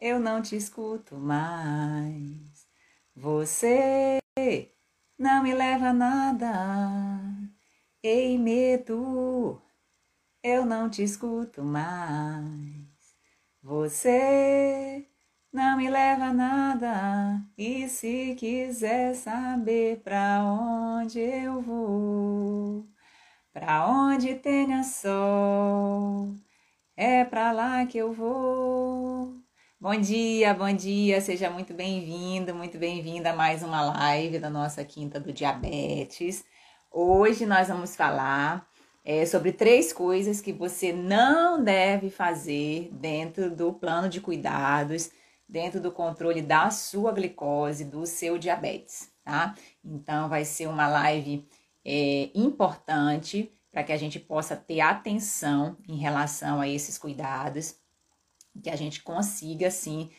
eu não te escuto mais. Você não me leva a nada. Ei, medo, eu não te escuto mais. Você não me leva a nada. E se quiser saber pra onde eu vou, pra onde tenha sol, é pra lá que eu vou. Bom dia, bom dia, seja muito bem-vindo, muito bem-vinda a mais uma live da nossa Quinta do Diabetes. Hoje nós vamos falar é, sobre três coisas que você não deve fazer dentro do plano de cuidados, dentro do controle da sua glicose, do seu diabetes, tá? Então vai ser uma live é, importante para que a gente possa ter atenção em relação a esses cuidados que a gente consiga, assim,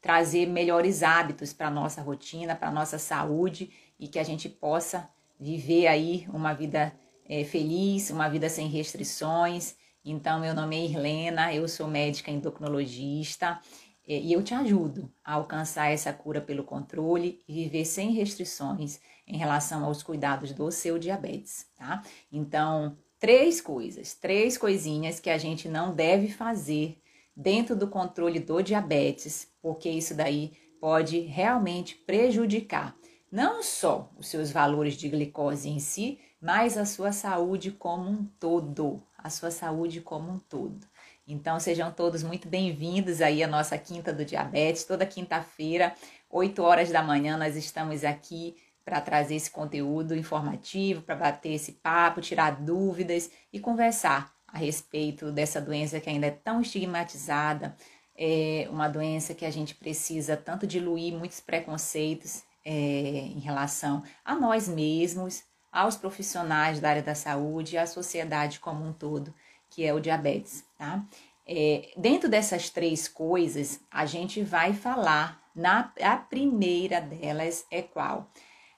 trazer melhores hábitos para a nossa rotina, para a nossa saúde e que a gente possa viver aí uma vida é, feliz, uma vida sem restrições. Então, meu nome é Irlena, eu sou médica endocrinologista é, e eu te ajudo a alcançar essa cura pelo controle e viver sem restrições em relação aos cuidados do seu diabetes, tá? Então, três coisas, três coisinhas que a gente não deve fazer dentro do controle do diabetes, porque isso daí pode realmente prejudicar não só os seus valores de glicose em si, mas a sua saúde como um todo, a sua saúde como um todo. Então sejam todos muito bem-vindos aí à nossa Quinta do Diabetes, toda quinta-feira, 8 horas da manhã, nós estamos aqui para trazer esse conteúdo informativo, para bater esse papo, tirar dúvidas e conversar a respeito dessa doença que ainda é tão estigmatizada, é uma doença que a gente precisa tanto diluir muitos preconceitos é, em relação a nós mesmos, aos profissionais da área da saúde e à sociedade como um todo, que é o diabetes, tá? É, dentro dessas três coisas, a gente vai falar, na, a primeira delas é qual?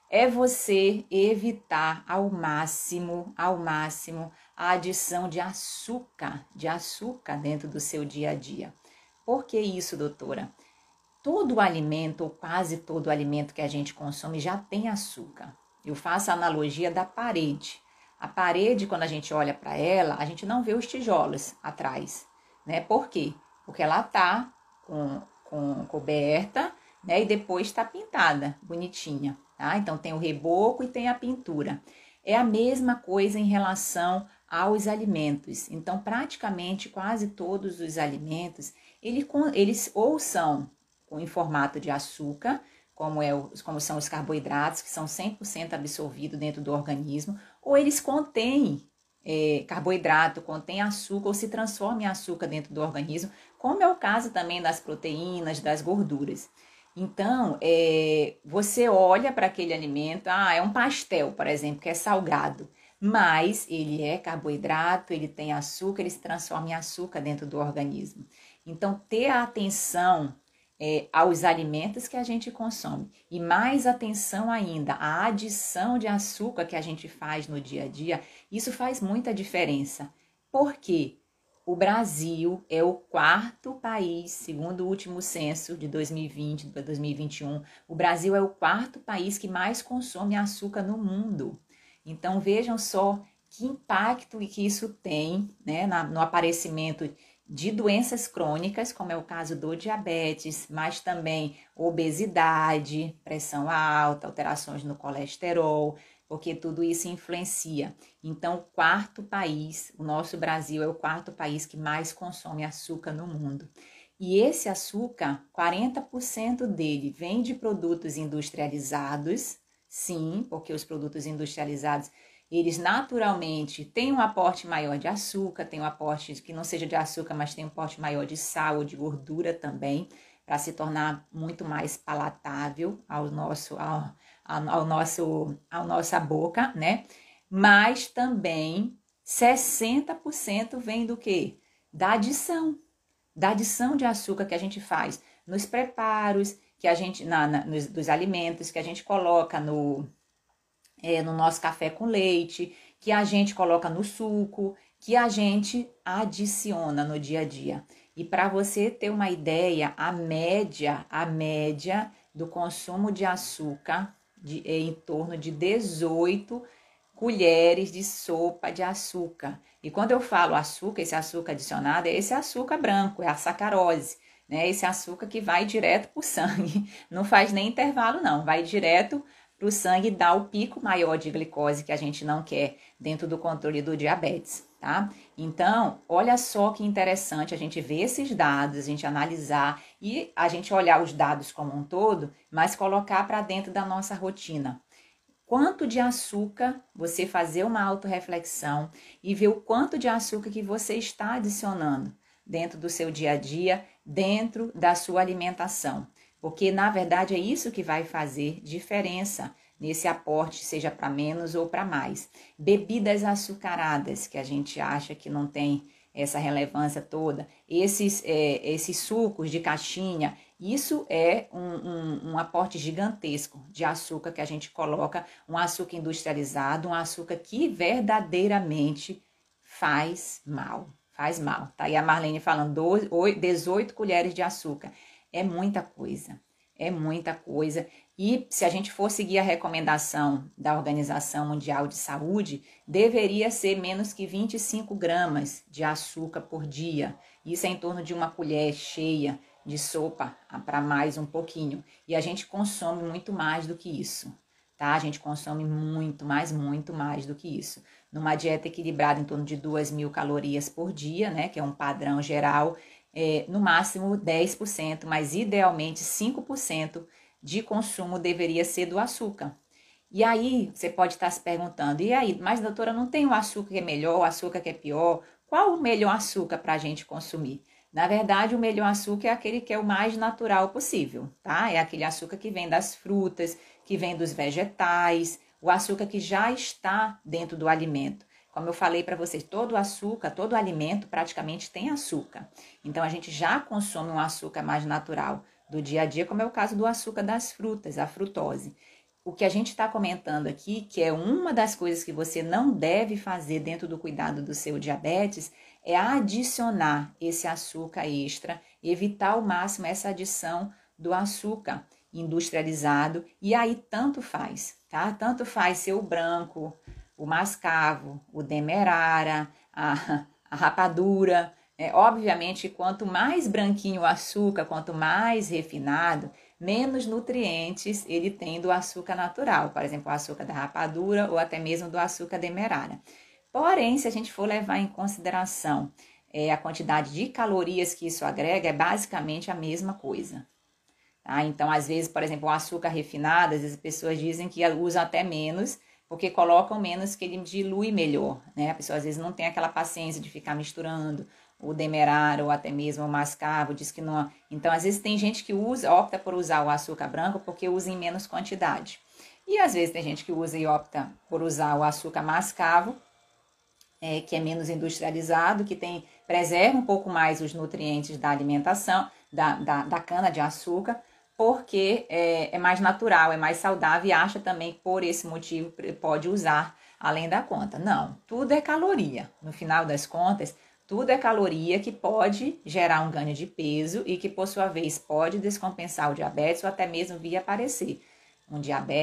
É você evitar ao máximo, ao máximo, a adição de açúcar, de açúcar dentro do seu dia a dia. Por que isso, doutora? Todo alimento, ou quase todo alimento que a gente consome já tem açúcar. Eu faço a analogia da parede. A parede, quando a gente olha para ela, a gente não vê os tijolos atrás, né? Por quê? Porque ela tá com, com coberta, né? E depois está pintada, bonitinha, tá? Então tem o reboco e tem a pintura. É a mesma coisa em relação aos alimentos. Então, praticamente quase todos os alimentos, eles, ou são em formato de açúcar, como, é, como são os carboidratos, que são 100% absorvidos dentro do organismo, ou eles contêm é, carboidrato, contêm açúcar ou se transformam em açúcar dentro do organismo, como é o caso também das proteínas, das gorduras. Então, é, você olha para aquele alimento, ah, é um pastel, por exemplo, que é salgado mas ele é carboidrato, ele tem açúcar, ele se transforma em açúcar dentro do organismo. Então, ter atenção é, aos alimentos que a gente consome e mais atenção ainda à adição de açúcar que a gente faz no dia a dia, isso faz muita diferença. Por quê? O Brasil é o quarto país, segundo o último censo de 2020 para 2021, o Brasil é o quarto país que mais consome açúcar no mundo. Então vejam só que impacto que isso tem né, no aparecimento de doenças crônicas, como é o caso do diabetes, mas também obesidade, pressão alta, alterações no colesterol, porque tudo isso influencia. Então, o quarto país, o nosso Brasil é o quarto país que mais consome açúcar no mundo. E esse açúcar, 40% dele vem de produtos industrializados, Sim, porque os produtos industrializados, eles naturalmente têm um aporte maior de açúcar, tem um aporte que não seja de açúcar, mas tem um aporte maior de sal ou de gordura também. para se tornar muito mais palatável ao nosso, ao, ao nosso, ao nossa boca, né? Mas também 60% vem do que? Da adição, da adição de açúcar que a gente faz nos preparos, que a gente, na, na nos, dos alimentos que a gente coloca no, é, no nosso café com leite, que a gente coloca no suco, que a gente adiciona no dia a dia. E para você ter uma ideia, a média, a média do consumo de açúcar de, é em torno de 18 colheres de sopa de açúcar. E quando eu falo açúcar, esse açúcar adicionado é esse açúcar branco, é a sacarose, né? Esse açúcar que vai direto para o sangue, não faz nem intervalo não, vai direto para o sangue dar o pico maior de glicose que a gente não quer dentro do controle do diabetes, tá? Então, olha só que interessante a gente ver esses dados, a gente analisar e a gente olhar os dados como um todo, mas colocar para dentro da nossa rotina. Quanto de açúcar você fazer uma autorreflexão e ver o quanto de açúcar que você está adicionando dentro do seu dia a dia, dentro da sua alimentação porque na verdade é isso que vai fazer diferença nesse aporte, seja para menos ou para mais. Bebidas açucaradas, que a gente acha que não tem essa relevância toda, esses, é, esses sucos de caixinha, isso é um, um, um, aporte gigantesco de açúcar que a gente coloca, um açúcar industrializado, um açúcar que verdadeiramente faz mal. Faz mal. Tá aí a Marlene falando 18 colheres de açúcar. É muita coisa, é muita coisa. E se a gente for seguir a recomendação da Organização Mundial de Saúde, deveria ser menos que 25 gramas de açúcar por dia. Isso é em torno de uma colher cheia de sopa para mais um pouquinho. E a gente consome muito mais do que isso, tá? A gente consome muito mais, muito mais do que isso. Numa dieta equilibrada em torno de 2 mil calorias por dia, né? Que é um padrão geral é, no máximo 10%, mas idealmente 5% de consumo deveria ser do açúcar. E aí você pode estar se perguntando, e aí, mas doutora, não tem o açúcar que é melhor, o açúcar que é pior? Qual o melhor açúcar para a gente consumir? Na verdade, o melhor açúcar é aquele que é o mais natural possível, tá? É aquele açúcar que vem das frutas, que vem dos vegetais, o açúcar que já está dentro do alimento. Como eu falei para vocês, todo açúcar, todo alimento praticamente tem açúcar. Então a gente já consome um açúcar mais natural do dia a dia, como é o caso do açúcar das frutas, a frutose. O que a gente está comentando aqui, que é uma das coisas que você não deve fazer dentro do cuidado do seu diabetes, é adicionar esse açúcar extra, evitar ao máximo essa adição do açúcar industrializado, e aí tanto faz, tá? Tanto faz ser o branco, o mascavo, o demerara, a, a rapadura. É, obviamente, quanto mais branquinho o açúcar, quanto mais refinado, menos nutrientes ele tem do açúcar natural, por exemplo, o açúcar da rapadura ou até mesmo do açúcar demerara. Porém, se a gente for levar em consideração é, a quantidade de calorias que isso agrega, é basicamente a mesma coisa. Tá? Então, às vezes, por exemplo, o açúcar refinado, às vezes as pessoas dizem que usam até menos porque colocam menos que ele dilui melhor, né? A pessoa às vezes não tem aquela paciência de ficar misturando o demerara ou até mesmo o mascavo, diz que não. Então, às vezes tem gente que usa, opta por usar o açúcar branco porque usa em menos quantidade. E às vezes tem gente que usa e opta por usar o açúcar mascavo, é, que é menos industrializado, que tem preserva um pouco mais os nutrientes da alimentação, da, da, da cana de açúcar, porque é, é, mais natural, é mais saudável e acha também por esse motivo pode usar além da conta. Não, tudo é caloria. No final das contas, tudo é caloria que pode gerar um ganho de peso e que, por sua vez, pode descompensar o diabetes ou até mesmo vir aparecer um,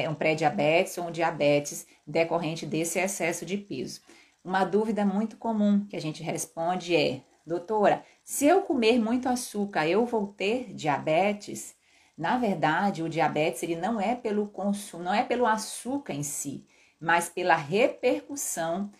um pré-diabetes ou um diabetes decorrente desse excesso de peso. Uma dúvida muito comum que a gente responde é: doutora, se eu comer muito açúcar, eu vou ter diabetes? Na verdade, o diabetes ele não é pelo consumo, não é pelo açúcar em si, mas pela repercussão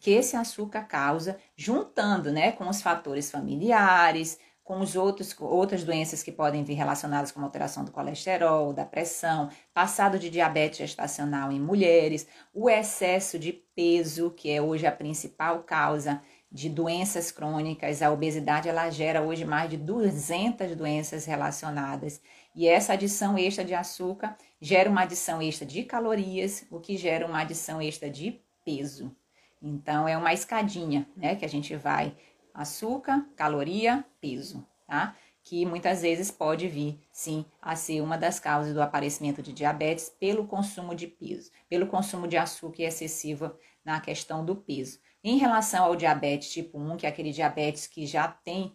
que esse açúcar causa, juntando, né, com os fatores familiares, com os outros outras doenças que podem vir relacionadas com alteração do colesterol, da pressão, passado de diabetes gestacional em mulheres, o excesso de peso, que é hoje a principal causa de doenças crônicas. A obesidade ela gera hoje mais de 200 doenças relacionadas. E essa adição extra de açúcar gera uma adição extra de calorias, o que gera uma adição extra de peso. Então é uma escadinha, né, que a gente vai açúcar, caloria, peso, tá? Que muitas vezes pode vir, sim, a ser uma das causas do aparecimento de diabetes pelo consumo de peso, pelo consumo de açúcar excessivo na questão do peso. Em relação ao diabetes tipo 1, que é aquele diabetes que já tem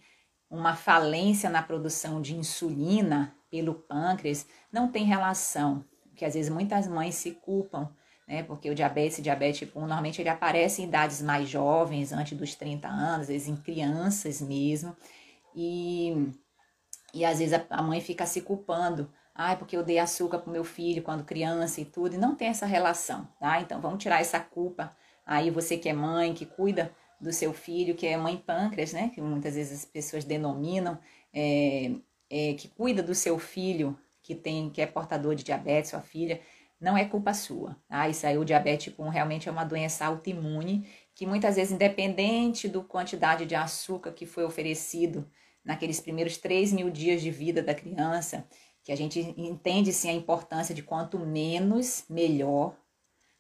uma falência na produção de insulina pelo pâncreas, não tem relação, que às vezes muitas mães se culpam, né? Porque o diabetes, diabetes tipo 1, normalmente ele aparece em idades mais jovens, antes dos 30 anos, às vezes em crianças mesmo, e, e às vezes a, a mãe fica se culpando, ai, porque eu dei açúcar pro meu filho quando criança e tudo, e não tem essa relação, tá? Então vamos tirar essa culpa Aí você que é mãe, que cuida do seu filho, que é mãe pâncreas, né? Que muitas vezes as pessoas denominam, é, é, que cuida do seu filho que tem, que é portador de diabetes, sua filha, não é culpa sua. Ah, isso aí, o diabetes tipo 1 realmente é uma doença autoimune, que muitas vezes, independente do quantidade de açúcar que foi oferecido naqueles primeiros 3 mil dias de vida da criança, que a gente entende sim a importância de quanto menos, melhor,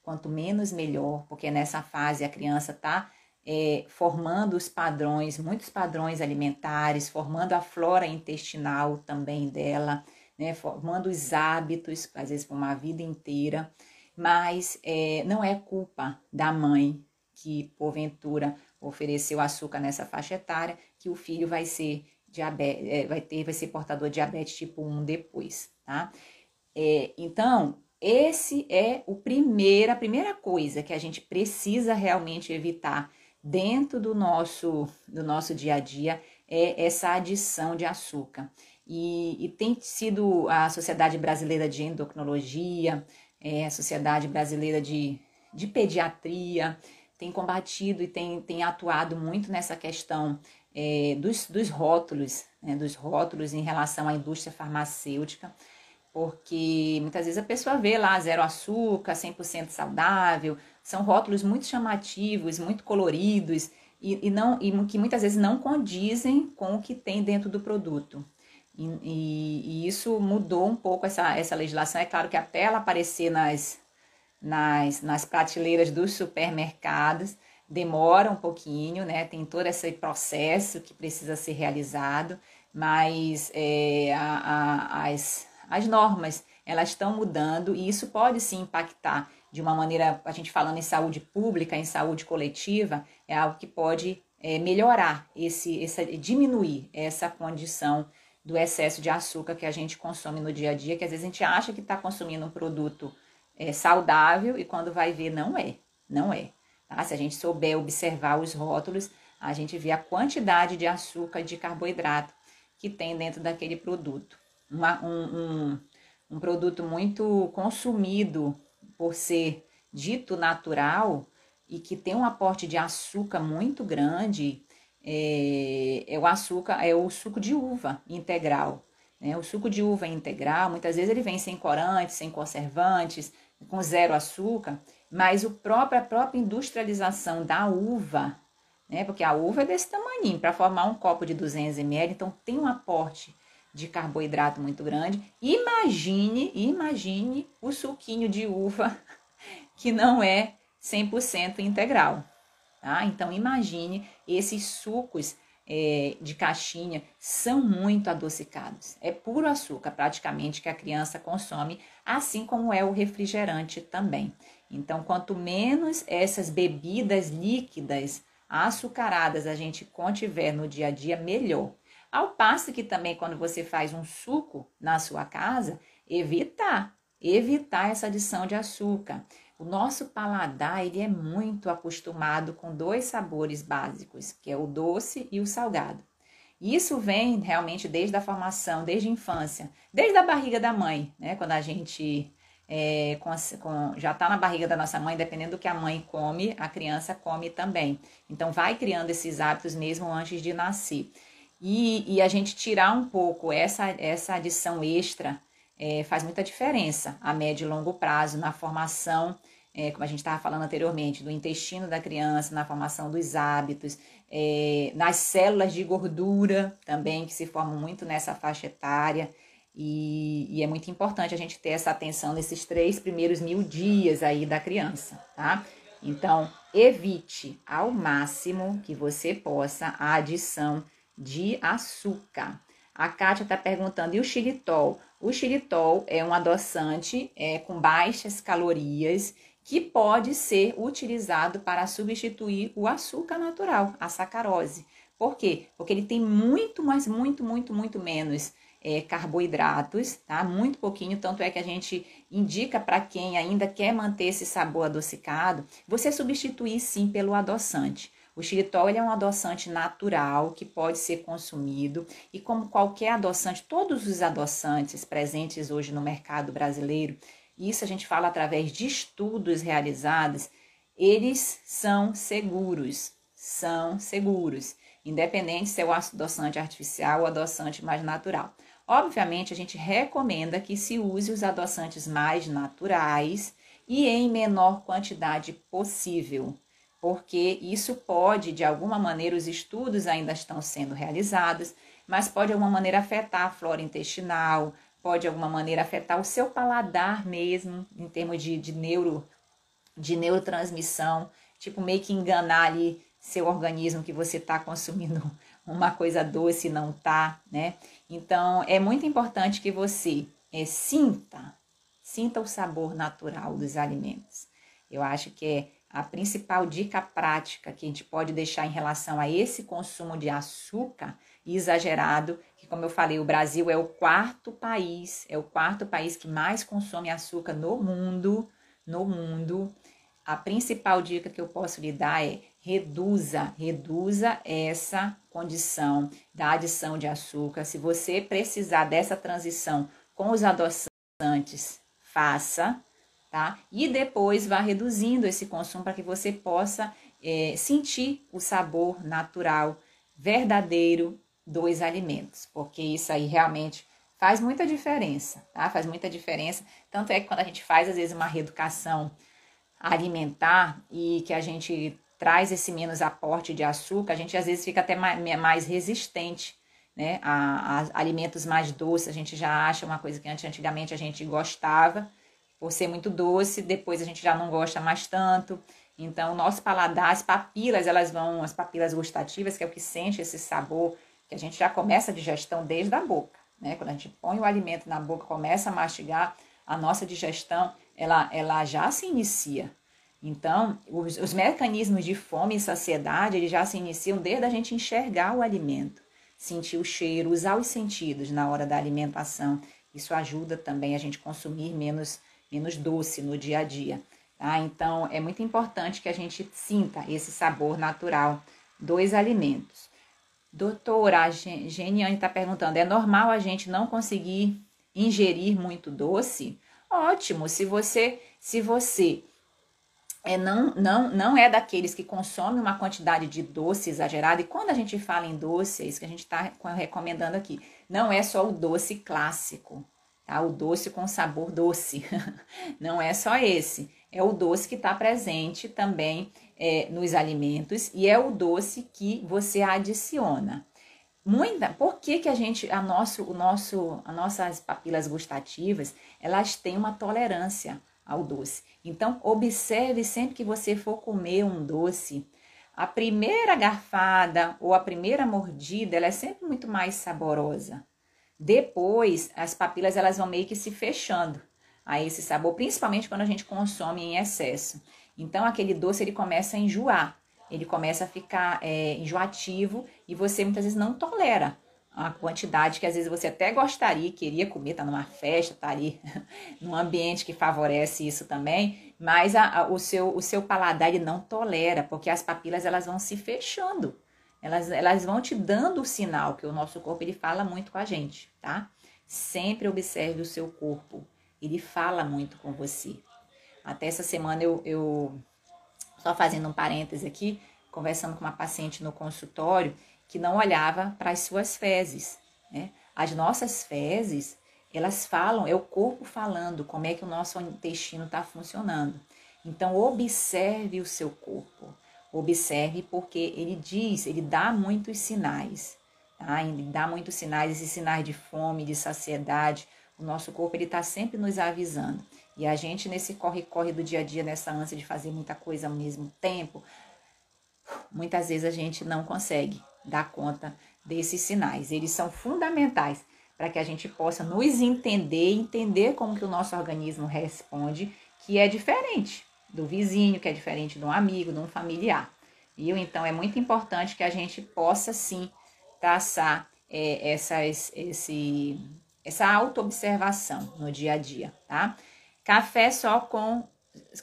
Quanto menos, melhor, porque nessa fase a criança está é, formando os padrões, muitos padrões alimentares, formando a flora intestinal também dela, né, formando os hábitos, às vezes por uma vida inteira, mas é, não é culpa da mãe que, porventura, ofereceu açúcar nessa faixa etária, que o filho vai ser diabetes, é, vai ter, vai ser portador de diabetes tipo 1 depois, tá? É, então, esse é o primeiro, a primeira coisa que a gente precisa realmente evitar dentro do nosso, do nosso dia a dia é essa adição de açúcar. E, e tem sido a Sociedade Brasileira de Endocrinologia, é, a Sociedade Brasileira de, de Pediatria, tem combatido e tem, tem atuado muito nessa questão é, dos, dos rótulos, né, dos rótulos em relação à indústria farmacêutica, porque muitas vezes a pessoa vê lá zero açúcar, 100% saudável, são rótulos muito chamativos, muito coloridos e, e, não, e que muitas vezes não condizem com o que tem dentro do produto. E, e, e, isso mudou um pouco essa, essa legislação. É claro que até ela aparecer nas, nas, nas prateleiras dos supermercados demora um pouquinho, né? Tem todo esse processo que precisa ser realizado, mas é, a, a, as, as normas elas estão mudando e isso pode sim impactar de uma maneira, a gente falando em saúde pública, em saúde coletiva, é algo que pode é, melhorar esse, essa, diminuir essa condição do excesso de açúcar que a gente consome no dia a dia, que às vezes a gente acha que está consumindo um produto é, saudável e quando vai ver não é, não é. Tá? Se a gente souber observar os rótulos, a gente vê a quantidade de açúcar de carboidrato que tem dentro daquele produto uma, um, um, um produto muito consumido por ser dito natural e que tem um aporte de açúcar muito grande, é, é, o açúcar, é o suco de uva integral. Né? O suco de uva integral, muitas vezes ele vem sem corantes, sem conservantes, com zero açúcar, mas o próprio, a própria industrialização da uva, né? porque a uva é desse tamanho, para formar um copo de 200 ml, então tem um aporte de carboidrato muito grande. Imagine, imagine o suquinho de uva que não é 100% integral. Tá? Então imagine esses sucos é, de caixinha são muito adocicados. É puro açúcar praticamente que a criança consome, assim como é o refrigerante também. Então, quanto menos essas bebidas líquidas açucaradas a gente contiver no dia a dia, melhor. Ao passo que também quando você faz um suco na sua casa, evitar, evitar essa adição de açúcar. O nosso paladar, ele é muito acostumado com dois sabores básicos, que é o doce e o salgado. Isso vem realmente desde a formação, desde a infância, desde a barriga da mãe, né? Quando a gente é, com, com, já está na barriga da nossa mãe, dependendo do que a mãe come, a criança come também. Então, vai criando esses hábitos mesmo antes de nascer. E, e a gente tirar um pouco essa, essa adição extra é, faz muita diferença a médio e longo prazo na formação é, como a gente estava falando anteriormente, do intestino da criança, na formação dos hábitos, é, nas células de gordura também, que se formam muito nessa faixa etária. E, e, é muito importante a gente ter essa atenção nesses três primeiros mil dias aí da criança, tá? Então, evite ao máximo que você possa a adição de açúcar. A Kátia está perguntando, e o xilitol? O xilitol é um adoçante é, com baixas calorias que pode ser utilizado para substituir o açúcar natural, a sacarose. Por quê? Porque ele tem muito, mas muito, muito, muito menos é, carboidratos, tá? Muito pouquinho, tanto é que a gente indica para quem ainda quer manter esse sabor adocicado, você substituir sim pelo adoçante. O xilitol é um adoçante natural que pode ser consumido e como qualquer adoçante, todos os adoçantes presentes hoje no mercado brasileiro, isso a gente fala através de estudos realizados, eles são seguros, são seguros, independente se é o adoçante artificial ou adoçante mais natural. Obviamente, a gente recomenda que se use os adoçantes mais naturais e em menor quantidade possível, porque isso pode, de alguma maneira, os estudos ainda estão sendo realizados, mas pode de alguma maneira afetar a flora intestinal, pode de alguma maneira afetar o seu paladar mesmo, em termos de, de, neuro, de neurotransmissão, tipo meio que enganar ali seu organismo que você está consumindo uma coisa doce e não tá, né? Então, é muito importante que você é, sinta, sinta o sabor natural dos alimentos. Eu acho que é a principal dica prática que a gente pode deixar em relação a esse consumo de açúcar exagerado, que como eu falei, o Brasil é o quarto país, é o quarto país que mais consome açúcar no mundo, no mundo. A principal dica que eu posso lhe dar é reduza, reduza essa condição da adição de açúcar. Se você precisar dessa transição com os adoçantes, faça, tá? E depois vá reduzindo esse consumo para que você possa é, sentir o sabor natural, verdadeiro dos alimentos, porque isso aí realmente faz muita diferença, tá? Faz muita diferença. Tanto é que quando a gente faz, às vezes, uma reeducação alimentar e que a gente traz esse menos aporte de açúcar, a gente às vezes fica até mais resistente né, a, a, alimentos mais doces. A gente já acha uma coisa que antigamente a gente gostava, por ser muito doce, depois a gente já não gosta mais tanto. Então, o nosso paladar, as papilas, elas vão, as papilas gustativas, que é o que sente esse sabor, que a gente já começa a digestão desde a boca, né? Quando a gente põe o alimento na boca, começa a mastigar, a nossa digestão, ela, ela já se inicia. Então, os, os, mecanismos de fome e saciedade, eles já se iniciam desde a gente enxergar o alimento, sentir o cheiro, usar os sentidos na hora da alimentação. Isso ajuda também a gente consumir menos, menos doce no dia a dia. Tá? Então, é muito importante que a gente sinta esse sabor natural dos alimentos. Doutora, a Geniane está perguntando, é normal a gente não conseguir ingerir muito doce? Ótimo, se você, se você é, não, não, não é daqueles que consomem uma quantidade de doce exagerada. E quando a gente fala em doce, é isso que a gente está recomendando aqui. Não é só o doce clássico, tá? O doce com sabor doce. não é só esse. É o doce que está presente também é, nos alimentos e é o doce que você adiciona. Muita, por que, que a gente, a nosso, o nosso, as nossas papilas gustativas, elas têm uma tolerância ao doce. Então, observe sempre que você for comer um doce, a primeira garfada ou a primeira mordida, ela é sempre muito mais saborosa. Depois, as papilas elas vão meio que se fechando a esse sabor, principalmente quando a gente consome em excesso. Então, aquele doce ele começa a enjoar, ele começa a ficar é, enjoativo e você muitas vezes não tolera uma quantidade que às vezes você até gostaria, queria comer, tá numa festa, tá ali num ambiente que favorece isso também, mas a, a, o, seu, o seu paladar ele não tolera, porque as papilas elas vão se fechando, elas, elas vão te dando o sinal que o nosso corpo ele fala muito com a gente, tá? Sempre observe o seu corpo, ele fala muito com você. Até essa semana eu, eu só fazendo um parêntese aqui, conversando com uma paciente no consultório, que não olhava para as suas fezes. Né? As nossas fezes, elas falam, é o corpo falando como é que o nosso intestino está funcionando. Então, observe o seu corpo. Observe porque ele diz, ele dá muitos sinais. Tá? Ele dá muitos sinais, esses sinais de fome, de saciedade. O nosso corpo ele está sempre nos avisando. E a gente, nesse corre-corre do dia a dia, nessa ânsia de fazer muita coisa ao mesmo tempo, muitas vezes a gente não consegue dar conta desses sinais. Eles são fundamentais para que a gente possa nos entender, entender como que o nosso organismo responde, que é diferente do vizinho, que é diferente de um amigo, de um familiar. Viu? Então é muito importante que a gente possa sim traçar é, essa, esse, essa autoobservação no dia a dia, tá? Café só com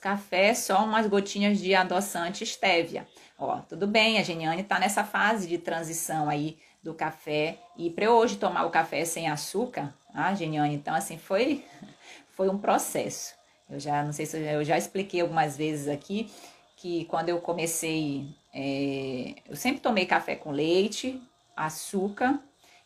café só umas gotinhas de adoçante estévia. Ó, tudo bem, a Geniane tá nessa fase de transição aí do café e para hoje tomar o café sem açúcar, ah, Geniane, então assim foi foi um processo. Eu já não sei se eu já, eu já expliquei algumas vezes aqui que quando eu comecei, é, eu sempre tomei café com leite, açúcar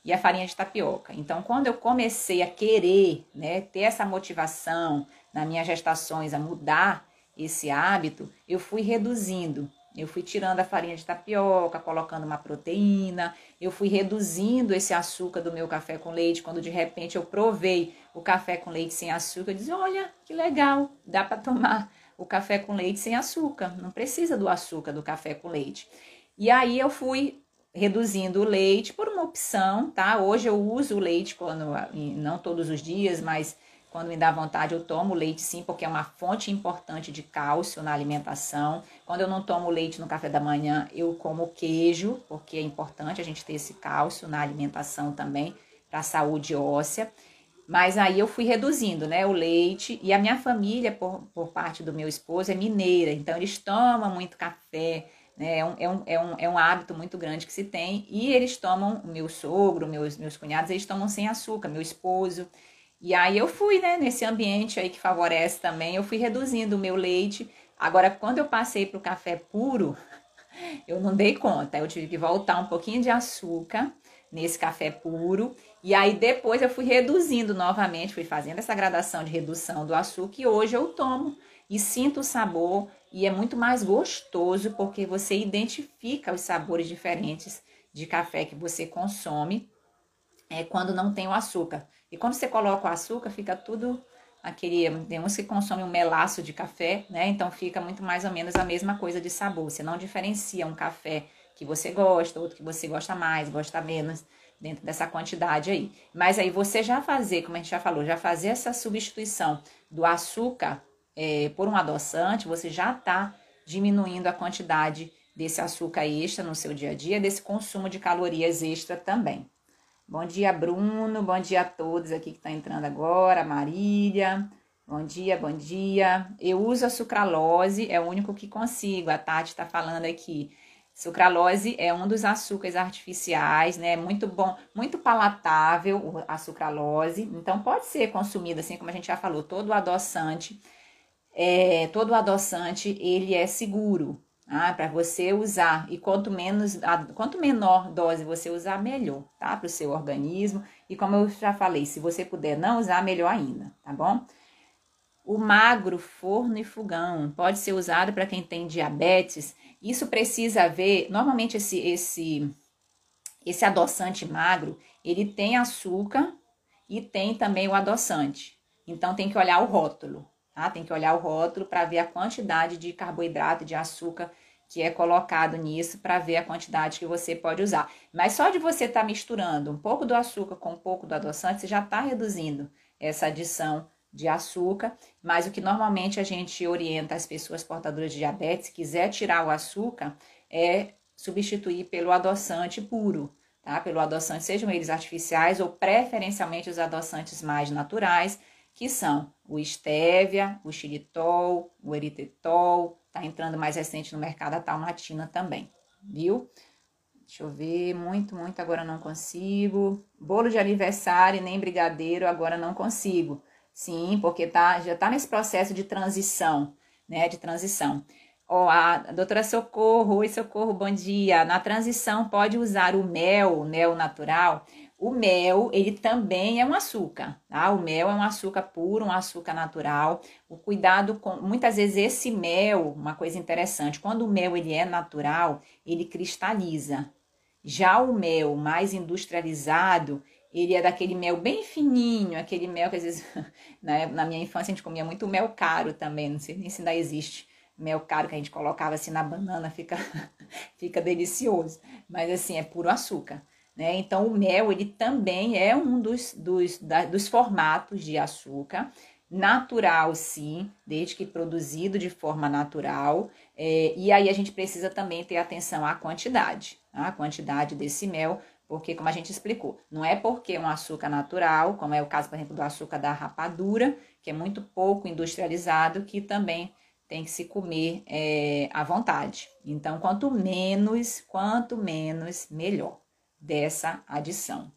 e a farinha de tapioca. Então, quando eu comecei a querer, né, ter essa motivação nas minhas gestações a mudar esse hábito, eu fui reduzindo. Eu fui tirando a farinha de tapioca, colocando uma proteína, eu fui reduzindo esse açúcar do meu café com leite. Quando de repente eu provei o café com leite sem açúcar, eu disse: Olha, que legal, dá para tomar o café com leite sem açúcar, não precisa do açúcar do café com leite. E aí eu fui reduzindo o leite por uma opção, tá? Hoje eu uso o leite quando, não todos os dias, mas quando me dá vontade, eu tomo leite sim, porque é uma fonte importante de cálcio na alimentação. Quando eu não tomo leite no café da manhã, eu como queijo, porque é importante a gente ter esse cálcio na alimentação também, para a saúde óssea. Mas aí eu fui reduzindo, né, o leite. E a minha família, por, por parte do meu esposo, é mineira, então eles tomam muito café, né? É um, é, um, é, um, é um hábito muito grande que se tem. E eles tomam, meu sogro, meus, meus cunhados, eles tomam sem açúcar, meu esposo. E aí eu fui, né, nesse ambiente aí que favorece também, eu fui reduzindo o meu leite. Agora, quando eu passei para o café puro, eu não dei conta, eu tive que voltar um pouquinho de açúcar nesse café puro. E aí depois eu fui reduzindo novamente, fui fazendo essa gradação de redução do açúcar e hoje eu tomo e sinto o sabor e é muito mais gostoso porque você identifica os sabores diferentes de café que você consome é, quando não tem o açúcar. E quando você coloca o açúcar, fica tudo aquele. Tem uns que consomem um melaço de café, né? Então fica muito mais ou menos a mesma coisa de sabor. Você não diferencia um café que você gosta, outro que você gosta mais, gosta menos, dentro dessa quantidade aí. Mas aí você já fazer, como a gente já falou, já fazer essa substituição do açúcar é, por um adoçante, você já está diminuindo a quantidade desse açúcar extra no seu dia a dia, desse consumo de calorias extra também. Bom dia, Bruno. Bom dia a todos aqui que estão tá entrando agora. Marília. Bom dia, bom dia. Eu uso a sucralose, é o único que consigo. A Tati está falando aqui. Sucralose é um dos açúcares artificiais, né? Muito bom, muito palatável a sucralose. Então pode ser consumida, assim como a gente já falou, todo adoçante. É, todo adoçante ele é seguro, ah, para você usar. E quanto menos, quanto menor dose você usar, melhor, tá? Para o seu organismo. E como eu já falei, se você puder não usar, melhor ainda, tá bom? O magro, forno e fogão pode ser usado para quem tem diabetes. Isso precisa ver, normalmente esse esse esse adoçante magro, ele tem açúcar e tem também o adoçante. Então tem que olhar o rótulo. Tá? Tem que olhar o rótulo para ver a quantidade de carboidrato, de açúcar que é colocado nisso para ver a quantidade que você pode usar. Mas só de você estar tá misturando um pouco do açúcar com um pouco do adoçante, você já está reduzindo essa adição de açúcar. Mas o que normalmente a gente orienta as pessoas portadoras de diabetes, se quiser tirar o açúcar, é substituir pelo adoçante puro, tá? Pelo adoçante, sejam eles artificiais ou preferencialmente os adoçantes mais naturais, que são o estévia, o xilitol, o eritritol, tá entrando mais recente no mercado a talmatina também, viu? Deixa eu ver, muito, muito agora não consigo. Bolo de aniversário nem brigadeiro agora não consigo. Sim, porque tá, já tá nesse processo de transição, né, de transição. Ó, oh, a doutora Socorro, oi Socorro, bom dia. Na transição pode usar o mel, mel natural, o mel, ele também é um açúcar, tá? O mel é um açúcar puro, um açúcar natural. O cuidado com, muitas vezes esse mel, uma coisa interessante, quando o mel ele é natural, ele cristaliza. Já o mel mais industrializado, ele é daquele mel bem fininho, aquele mel que às vezes, né, na minha infância a gente comia muito mel caro também, não sei nem se ainda existe mel caro que a gente colocava assim na banana, fica, fica delicioso. Mas assim, é puro açúcar. Né? Então, o mel ele também é um dos, dos, da, dos formatos de açúcar, natural sim, desde que produzido de forma natural. É, e aí a gente precisa também ter atenção à quantidade, tá? a quantidade desse mel, porque, como a gente explicou, não é porque é um açúcar natural, como é o caso, por exemplo, do açúcar da rapadura, que é muito pouco industrializado, que também tem que se comer é, à vontade. Então, quanto menos, quanto menos, melhor dessa adição.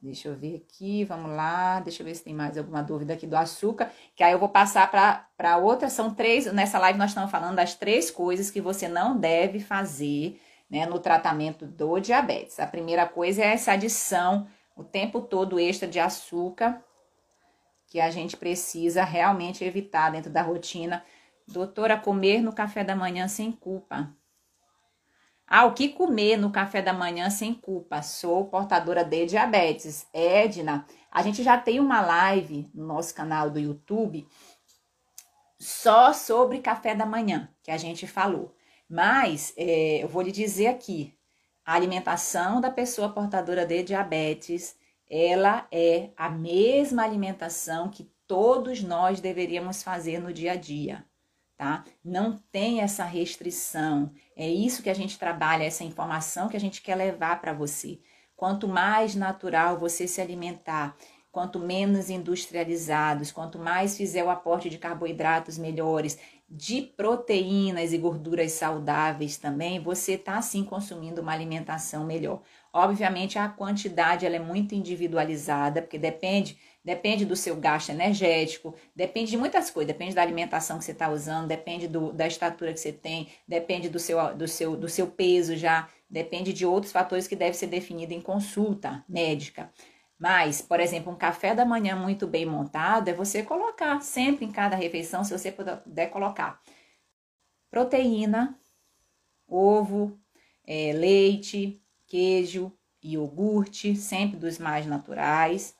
Deixa eu ver aqui, vamos lá. Deixa eu ver se tem mais alguma dúvida aqui do açúcar. Que aí eu vou passar para outra. São três. Nessa live nós estamos falando das três coisas que você não deve fazer né, no tratamento do diabetes. A primeira coisa é essa adição o tempo todo extra de açúcar que a gente precisa realmente evitar dentro da rotina. Doutora, comer no café da manhã sem culpa. Ah, o que comer no café da manhã sem culpa? Sou portadora de diabetes. Edna, a gente já tem uma live no nosso canal do YouTube só sobre café da manhã, que a gente falou. Mas é, eu vou lhe dizer aqui: a alimentação da pessoa portadora de diabetes, ela é a mesma alimentação que todos nós deveríamos fazer no dia a dia tá? Não tem essa restrição. É isso que a gente trabalha, essa informação que a gente quer levar para você. Quanto mais natural você se alimentar, quanto menos industrializados, quanto mais fizer o aporte de carboidratos melhores, de proteínas e gorduras saudáveis também, você está sim consumindo uma alimentação melhor. Obviamente a quantidade ela é muito individualizada, porque depende depende do seu gasto energético, depende de muitas coisas, depende da alimentação que você está usando, depende do, da estatura que você tem, depende do seu, do, seu, do seu peso já, depende de outros fatores que devem ser definidos em consulta médica. Mas, por exemplo, um café da manhã muito bem montado é você colocar sempre em cada refeição, se você puder colocar proteína, ovo, é, leite, queijo, iogurte, sempre dos mais naturais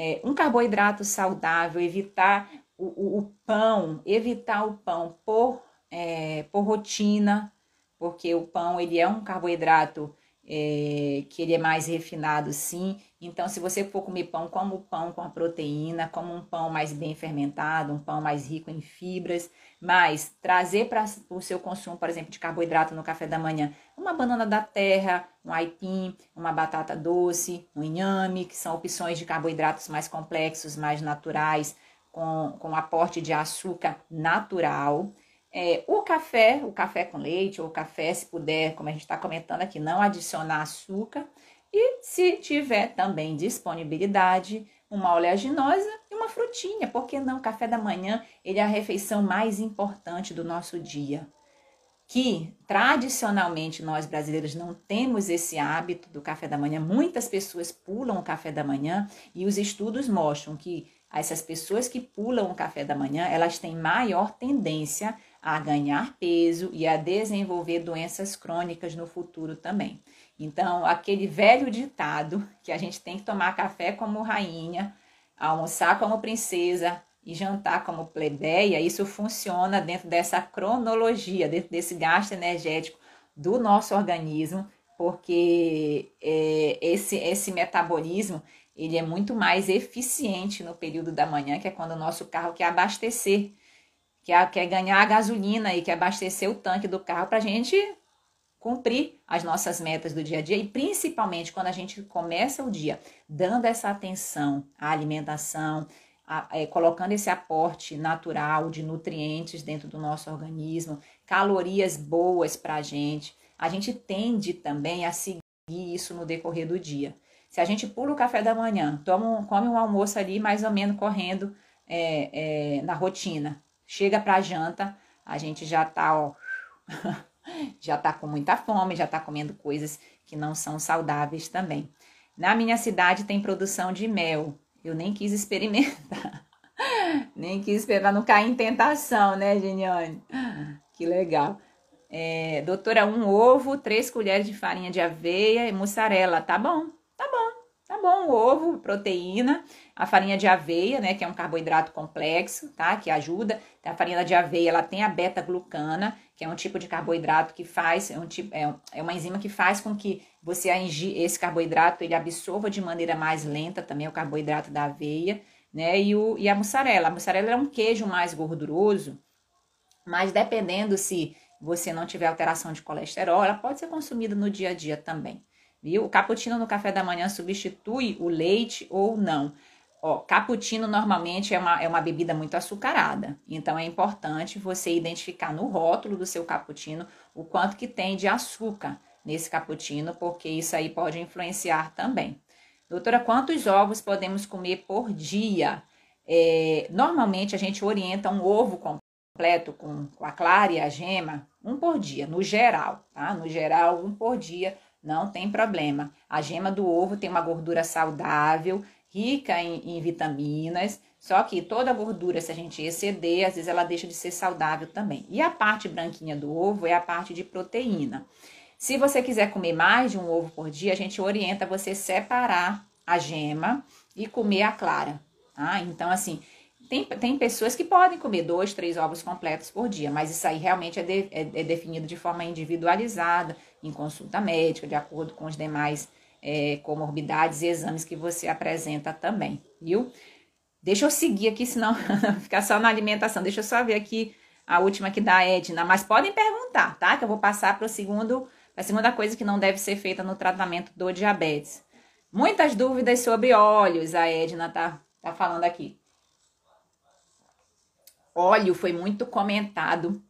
é, um carboidrato saudável, evitar o, o, o, pão, evitar o pão por, é, por rotina, porque o pão ele é um carboidrato é, que ele é mais refinado sim. Então, se você for comer pão, como pão com a proteína, como um pão mais bem fermentado, um pão mais rico em fibras, mas trazer para o seu consumo, por exemplo, de carboidrato no café da manhã, uma banana da terra, um aipim, uma batata doce, um inhame, que são opções de carboidratos mais complexos, mais naturais, com, com aporte de açúcar natural. É, o café, o café com leite, ou café, se puder, como a gente está comentando aqui, não adicionar açúcar. E se tiver também disponibilidade, uma oleaginosa uma frutinha. Por que não? Café da manhã ele é a refeição mais importante do nosso dia. Que tradicionalmente nós brasileiros não temos esse hábito do café da manhã. Muitas pessoas pulam o café da manhã e os estudos mostram que essas pessoas que pulam o café da manhã, elas têm maior tendência a ganhar peso e a desenvolver doenças crônicas no futuro também. Então, aquele velho ditado que a gente tem que tomar café como rainha, almoçar como princesa e jantar como plebeia, isso funciona dentro dessa cronologia, dentro desse gasto energético do nosso organismo, porque é, esse, esse metabolismo ele é muito mais eficiente no período da manhã, que é quando o nosso carro quer abastecer, quer, quer ganhar a gasolina e quer abastecer o tanque do carro para a gente cumprir as nossas metas do dia a dia e principalmente quando a gente começa o dia dando essa atenção à alimentação, a, é, colocando esse aporte natural de nutrientes dentro do nosso organismo, calorias boas para a gente, a gente tende também a seguir isso no decorrer do dia. Se a gente pula o café da manhã, toma um, come um almoço ali mais ou menos correndo é, é, na rotina, chega para a janta, a gente já tá ó, já está com muita fome, já está comendo coisas que não são saudáveis também. Na minha cidade tem produção de mel. Eu nem quis experimentar. nem quis esperar não cair em tentação, né, Geniane? Que legal. É, doutora, um ovo, três colheres de farinha de aveia e mussarela. Tá bom, tá bom, bom. Ovo, proteína, a farinha de aveia, né, que é um carboidrato complexo, tá? Que ajuda. A farinha de aveia, ela tem a beta-glucana, que é um tipo de carboidrato que faz, é, um tipo, é, é uma enzima que faz com que você esse carboidrato, ele absorva de maneira mais lenta também o carboidrato da aveia, né? E, o, e a mussarela. A mussarela é um queijo mais gorduroso, mas dependendo se você não tiver alteração de colesterol, ela pode ser consumida no dia a dia também. Viu? O cappuccino no café da manhã substitui o leite ou não? Ó, cappuccino normalmente é uma, é uma bebida muito açucarada, então é importante você identificar no rótulo do seu cappuccino o quanto que tem de açúcar nesse cappuccino, porque isso aí pode influenciar também. Doutora, quantos ovos podemos comer por dia? É, normalmente a gente orienta um ovo completo com, com a clara e a gema, um por dia, no geral, tá? No geral, um por dia, não tem problema. A gema do ovo tem uma gordura saudável, rica em, em vitaminas, só que toda gordura, se a gente exceder, às vezes ela deixa de ser saudável também. E a parte branquinha do ovo é a parte de proteína. Se você quiser comer mais de um ovo por dia, a gente orienta você separar a gema e comer a clara, tá? Então, assim, tem, tem pessoas que podem comer dois, três ovos completos por dia, mas isso aí realmente é, de, é, é definido de forma individualizada, em consulta médica, de acordo com os demais é, comorbidades e exames que você apresenta também, viu? Deixa eu seguir aqui, senão ficar só na alimentação. Deixa eu só ver aqui a última aqui da Edna, mas podem perguntar, tá? Que eu vou passar para o segundo, a segunda coisa que não deve ser feita no tratamento do diabetes. Muitas dúvidas sobre óleos, a Edna tá, tá falando aqui óleo foi muito comentado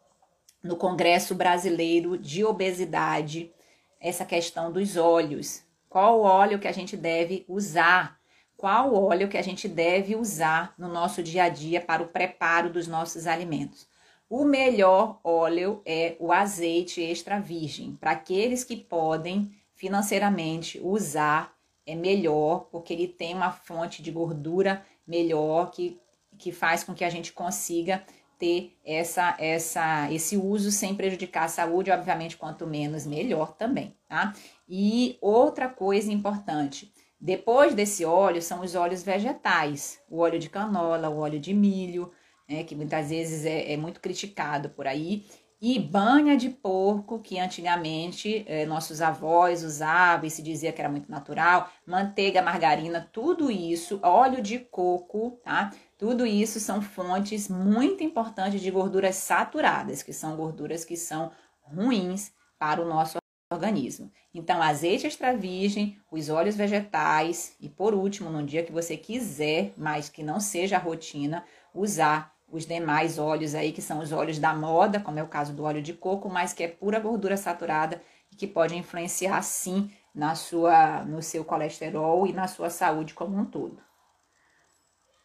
no Congresso Brasileiro de Obesidade, essa questão dos óleos. Qual óleo que a gente deve usar? Qual óleo que a gente deve usar no nosso dia a dia para o preparo dos nossos alimentos? O melhor óleo é o azeite extra virgem. Para aqueles que podem financeiramente usar, é melhor, porque ele tem uma fonte de gordura melhor que que faz com que a gente consiga ter essa, essa, esse uso sem prejudicar a saúde, obviamente, quanto menos, melhor também, tá? E outra coisa importante, depois desse óleo são os óleos vegetais, o óleo de canola, o óleo de milho, né, que muitas vezes é, é muito criticado por aí, e banha de porco, que antigamente eh, nossos avós usavam e se dizia que era muito natural, manteiga, margarina, tudo isso, óleo de coco, tá? Tudo isso são fontes muito importantes de gorduras saturadas, que são gorduras que são ruins para o nosso organismo. Então, azeite extra virgem, os óleos vegetais e, por último, no dia que você quiser, mas que não seja a rotina, usar os demais óleos aí, que são os óleos da moda, como é o caso do óleo de coco, mas que é pura gordura saturada e que pode influenciar sim na sua, no seu colesterol e na sua saúde como um todo.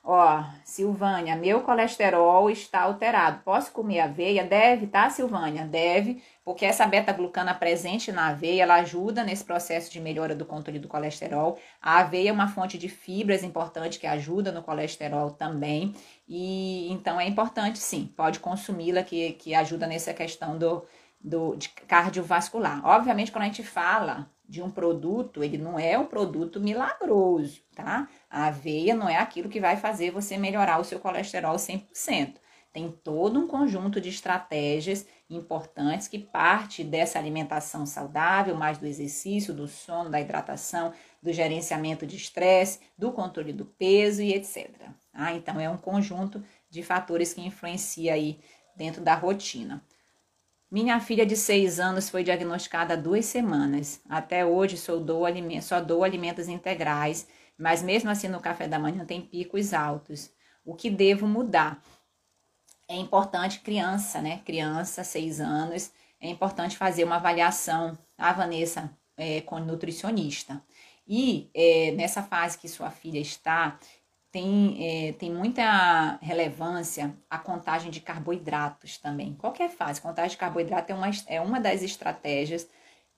Ó, Silvânia, meu colesterol está alterado. Posso comer aveia? Deve, tá, Silvânia? Deve, porque essa beta-glucana presente na aveia, ela ajuda nesse processo de melhora do controle do colesterol. A aveia é uma fonte de fibras importante que ajuda no colesterol também. E então é importante, sim, pode consumi-la que, que ajuda nessa questão do, do de cardiovascular. Obviamente, quando a gente fala de um produto, ele não é um produto milagroso, tá? A aveia não é aquilo que vai fazer você melhorar o seu colesterol 100%. Tem todo um conjunto de estratégias importantes que parte dessa alimentação saudável, mais do exercício, do sono, da hidratação, do gerenciamento de estresse, do controle do peso e etc. Ah, então é um conjunto de fatores que influencia aí dentro da rotina. Minha filha de seis anos foi diagnosticada há duas semanas. Até hoje só dou, só dou alimentos integrais, mas mesmo assim no café da manhã tem picos altos. O que devo mudar? É importante criança, né? Criança, seis anos, é importante fazer uma avaliação, tá, Vanessa, é, com nutricionista. E é, nessa fase que sua filha está, tem, é, tem muita relevância a contagem de carboidratos também. Qualquer fase, contagem de carboidrato é uma, é uma das estratégias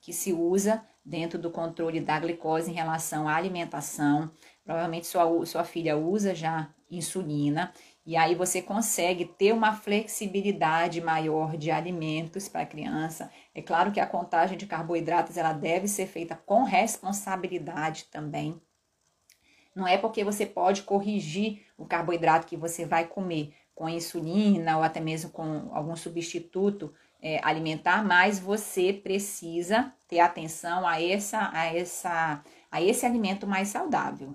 que se usa dentro do controle da glicose em relação à alimentação. Provavelmente sua, sua filha usa já insulina e aí você consegue ter uma flexibilidade maior de alimentos para a criança. É claro que a contagem de carboidratos ela deve ser feita com responsabilidade também. Não é porque você pode corrigir o carboidrato que você vai comer com insulina ou até mesmo com algum substituto é, alimentar, mas você precisa ter atenção a essa, a essa, a esse alimento mais saudável.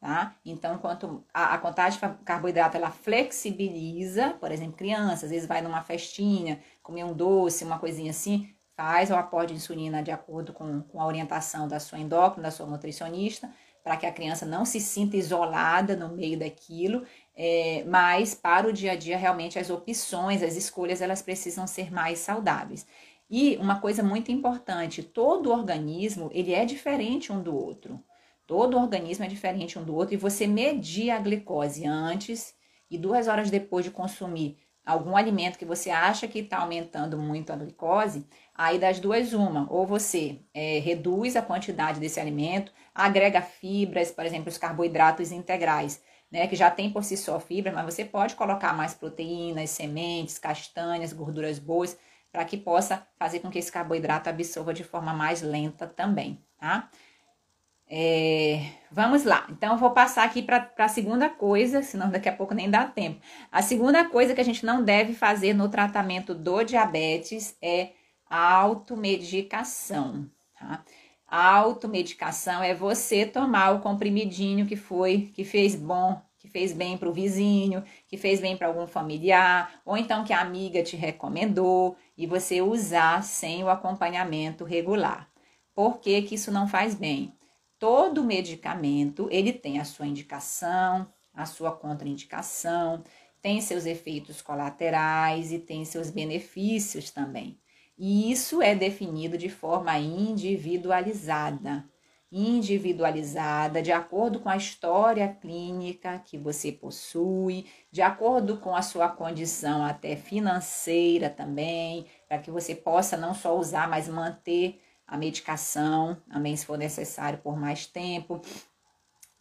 Tá? Então, quanto a, a contagem de carboidrato ela flexibiliza, por exemplo, criança, às vezes vai numa festinha, comer um doce, uma coisinha assim, faz o aporte de insulina de acordo com, com a orientação da sua endócrina, da sua nutricionista, para que a criança não se sinta isolada no meio daquilo, é, mas para o dia a dia, realmente, as opções, as escolhas, elas precisam ser mais saudáveis. E uma coisa muito importante, todo organismo, ele é diferente um do outro. Todo organismo é diferente um do outro e você medir a glicose antes e duas horas depois de consumir algum alimento que você acha que está aumentando muito a glicose, aí das duas uma, ou você é, reduz a quantidade desse alimento, agrega fibras, por exemplo, os carboidratos integrais, né, que já tem por si só fibra, mas você pode colocar mais proteínas, sementes, castanhas, gorduras boas, para que possa fazer com que esse carboidrato absorva de forma mais lenta também, tá? É, vamos lá, então eu vou passar aqui para a segunda coisa, senão daqui a pouco nem dá tempo. A segunda coisa que a gente não deve fazer no tratamento do diabetes é a automedicação, tá? A automedicação é você tomar o comprimidinho que foi, que fez bom, que fez bem para o vizinho, que fez bem para algum familiar, ou então que a amiga te recomendou e você usar sem o acompanhamento regular. Por que, que isso não faz bem? Todo medicamento, ele tem a sua indicação, a sua contraindicação, tem seus efeitos colaterais e tem seus benefícios também. E isso é definido de forma individualizada. Individualizada, de acordo com a história clínica que você possui, de acordo com a sua condição até financeira também, para que você possa não só usar, mas manter a medicação, também se for necessário por mais tempo,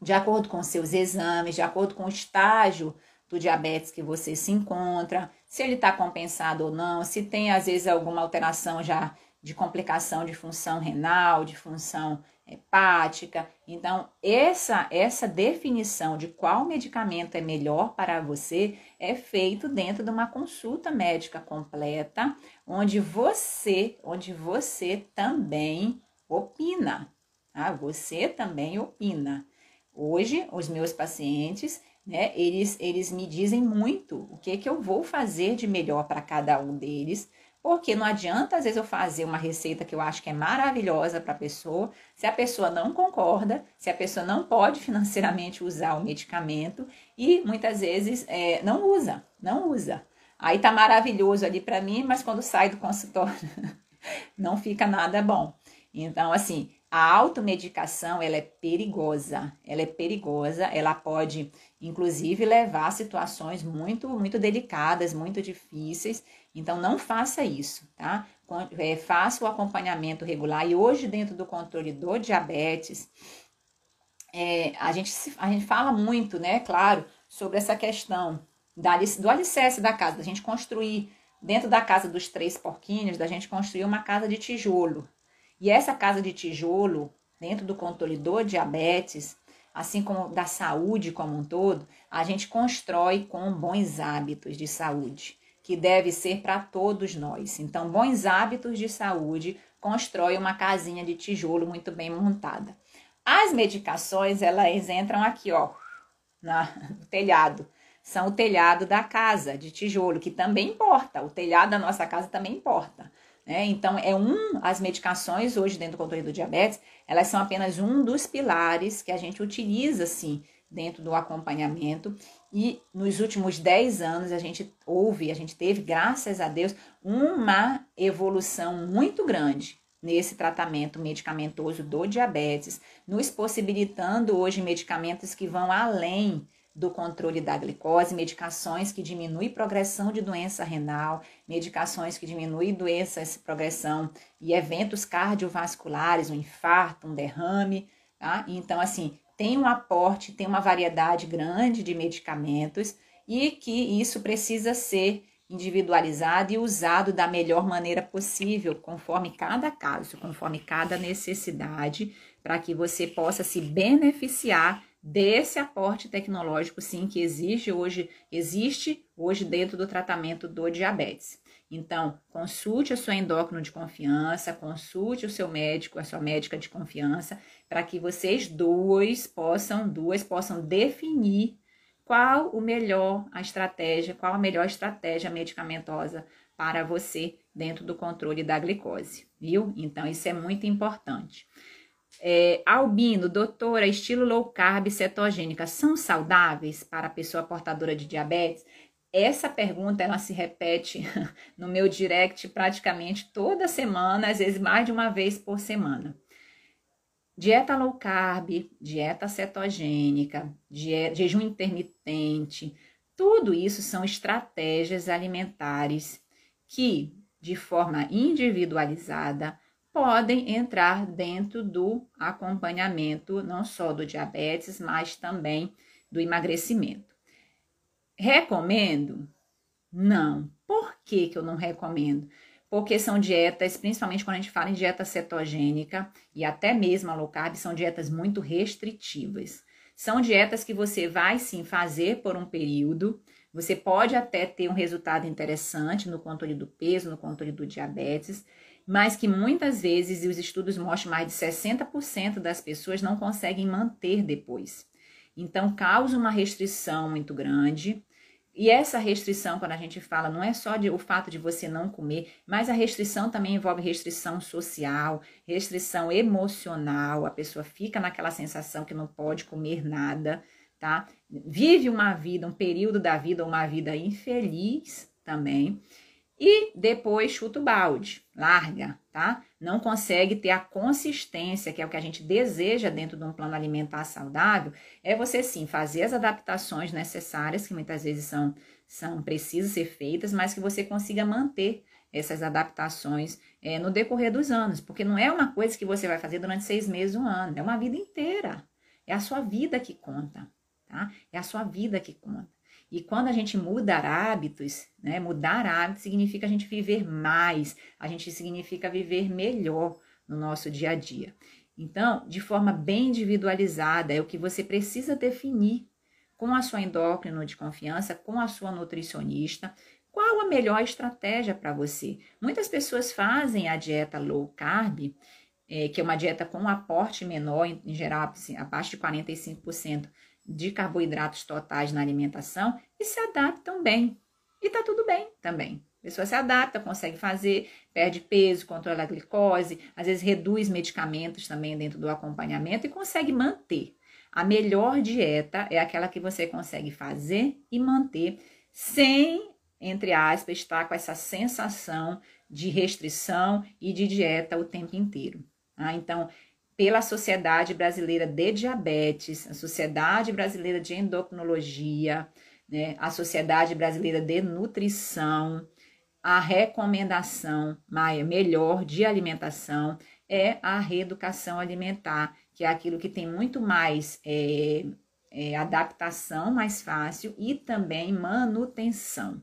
de acordo com seus exames, de acordo com o estágio do diabetes que você se encontra, se ele está compensado ou não, se tem às vezes alguma alteração já de complicação de função renal, de função hepática. Então, essa essa definição de qual medicamento é melhor para você é feito dentro de uma consulta médica completa, onde você, onde você também opina. Tá? Você também opina. Hoje, os meus pacientes né? Eles, eles me dizem muito o que, que eu vou fazer de melhor para cada um deles, porque não adianta às vezes eu fazer uma receita que eu acho que é maravilhosa para a pessoa, se a pessoa não concorda, se a pessoa não pode financeiramente usar o medicamento e muitas vezes é, não usa, não usa. Aí tá maravilhoso ali para mim, mas quando sai do consultório não fica nada bom. Então, assim, a automedicação, ela é perigosa, ela é perigosa, ela pode, inclusive, levar a situações muito, muito delicadas, muito difíceis, então não faça isso, tá? É, faça o acompanhamento regular e hoje dentro do controle do diabetes, é, a, gente, a gente fala muito, né, claro, sobre essa questão da, do alicerce da casa, da gente construir dentro da casa dos três porquinhos, da gente construir uma casa de tijolo, e essa casa de tijolo, dentro do controle do diabetes, assim como da saúde como um todo, a gente constrói com bons hábitos de saúde, que deve ser para todos nós. Então, bons hábitos de saúde constrói uma casinha de tijolo muito bem montada. As medicações, elas entram aqui, ó, na, no telhado. São o telhado da casa de tijolo, que também importa. O telhado da nossa casa também importa. Né? Então, é um, as medicações hoje dentro do controle do diabetes, elas são apenas um dos pilares que a gente utiliza, assim, dentro do acompanhamento. E nos últimos 10 anos a gente houve, a gente teve, graças a Deus, uma evolução muito grande nesse tratamento medicamentoso do diabetes, nos possibilitando hoje medicamentos que vão além do controle da glicose, medicações que diminuem progressão de doença renal, medicações que diminuem doenças, progressão e eventos cardiovasculares, um infarto, um derrame, tá? Então, assim, tem um aporte, tem uma variedade grande de medicamentos e que isso precisa ser individualizado e usado da melhor maneira possível, conforme cada caso, conforme cada necessidade, para que você possa se beneficiar desse aporte tecnológico, sim, que existe hoje, existe hoje dentro do tratamento do diabetes. Então, consulte a sua endócrino de confiança, consulte o seu médico, a sua médica de confiança, para que vocês dois possam, duas possam definir qual o melhor a estratégia, qual a melhor estratégia medicamentosa para você dentro do controle da glicose, viu? Então, isso é muito importante. É, albino, doutora, estilo low carb cetogênica são saudáveis para a pessoa portadora de diabetes? Essa pergunta ela se repete no meu direct praticamente toda semana, às vezes mais de uma vez por semana. Dieta low carb, dieta cetogênica, jejum intermitente, tudo isso são estratégias alimentares que, de forma individualizada, podem entrar dentro do acompanhamento não só do diabetes, mas também do emagrecimento. Recomendo? Não. Por que, que eu não recomendo? Porque são dietas, principalmente quando a gente fala em dieta cetogênica e até mesmo a low carb, são dietas muito restritivas. São dietas que você vai sim fazer por um período, você pode até ter um resultado interessante no controle do peso, no controle do diabetes, mas que muitas vezes, e os estudos mostram, mais de 60% das pessoas não conseguem manter depois. Então, causa uma restrição muito grande, e essa restrição, quando a gente fala, não é só de, o fato de você não comer, mas a restrição também envolve restrição social, restrição emocional. A pessoa fica naquela sensação que não pode comer nada, tá? Vive uma vida, um período da vida, uma vida infeliz também. E depois chuta o balde, larga, tá? Não consegue ter a consistência, que é o que a gente deseja dentro de um plano alimentar saudável, é você sim fazer as adaptações necessárias, que muitas vezes são, são precisas ser feitas, mas que você consiga manter essas adaptações é, no decorrer dos anos, porque não é uma coisa que você vai fazer durante seis meses, um ano, é uma vida inteira. É a sua vida que conta, tá? É a sua vida que conta. E quando a gente muda hábitos, né? Mudar hábitos significa a gente viver mais, a gente significa viver melhor no nosso dia a dia. Então, de forma bem individualizada, é o que você precisa definir com a sua endócrino de confiança, com a sua nutricionista, qual a melhor estratégia para você. Muitas pessoas fazem a dieta low carb, é, que é uma dieta com um aporte menor, em, geral, assim, abaixo de 45%, de carboidratos totais na alimentação e se adaptam bem. E tá tudo bem também. A pessoa se adapta, consegue fazer, perde peso, controla a glicose, às vezes reduz medicamentos também dentro do acompanhamento e consegue manter. A melhor dieta é aquela que você consegue fazer e manter sem, entre aspas, estar com essa sensação de restrição e de dieta o tempo inteiro. Tá? Então, pela Sociedade Brasileira de Diabetes, a Sociedade Brasileira de Endocrinologia, né, a Sociedade Brasileira de Nutrição, a recomendação melhor de alimentação é a reeducação alimentar, que é aquilo que tem muito mais é, é, adaptação mais fácil e também manutenção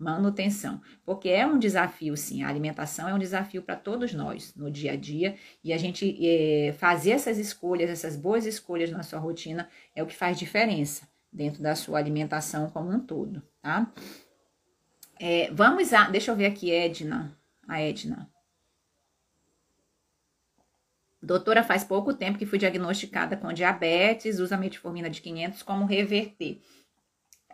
manutenção, porque é um desafio, sim. A alimentação é um desafio para todos nós no dia a dia e a gente é, fazer essas escolhas, essas boas escolhas na sua rotina é o que faz diferença dentro da sua alimentação como um todo, tá? É, vamos a, deixa eu ver aqui, Edna, a Edna. Doutora, faz pouco tempo que fui diagnosticada com diabetes, usa metformina de 500 como reverter.